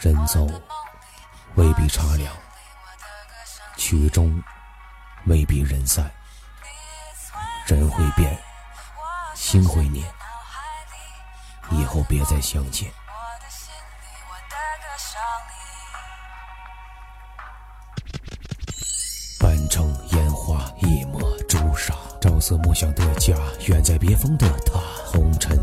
人走未必茶凉，曲终未必人散。人会变，心会念，以后别再相见。半城烟花一抹朱砂，朝思暮想的家，远在别方的他，红尘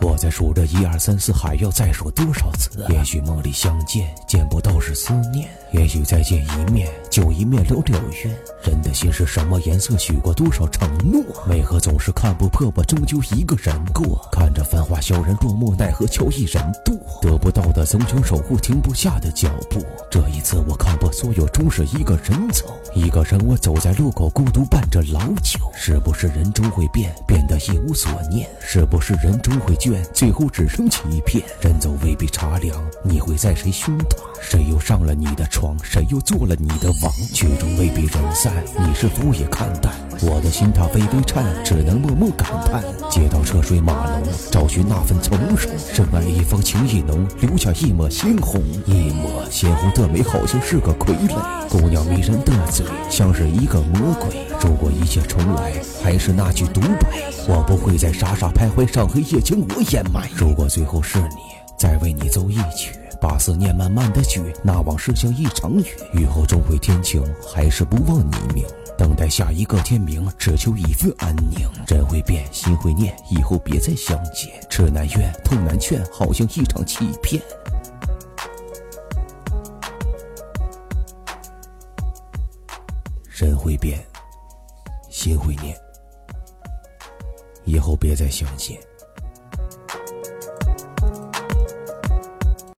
tiempo. 再。数着一二三四，还要再数多少次？也许梦里相见，见不到是思念；也许再见一面，就一面了了缘。人的心是什么颜色？许过多少承诺？为何总是看不破？我终究一个人过。看着繁华小人落寞，奈何桥一人渡。得不到的总想守护，停不下的脚步。这一次我看破所有，终是一个人走。一个人我走在路口，孤独伴着老酒。是不是人终会变，变得一无所念？是不是人终会倦，最后只剩欺骗？人走未必茶凉，你会在谁胸膛？谁又上了你的床？谁又做了你的王？曲终未必人散，你是否也看淡？我的心它微微颤，只能默默感叹。街道车水马龙，找寻那份从容。深爱一方情意浓，留下一抹鲜红。一抹鲜红的美，好像是个傀儡。姑娘迷人的嘴，像是一个魔鬼。如果一切重来，还是那句独白，我不会再傻傻徘徊，上黑夜将我掩埋。如果最后是你，再为你奏一曲。把思念慢慢的聚，那往事像一场雨，雨后终会天晴，还是不忘你名，等待下一个天明，只求一份安宁。人会变，心会念，以后别再相见。痴难怨，痛难劝，好像一场欺骗。人会变，心会念，以后别再相见。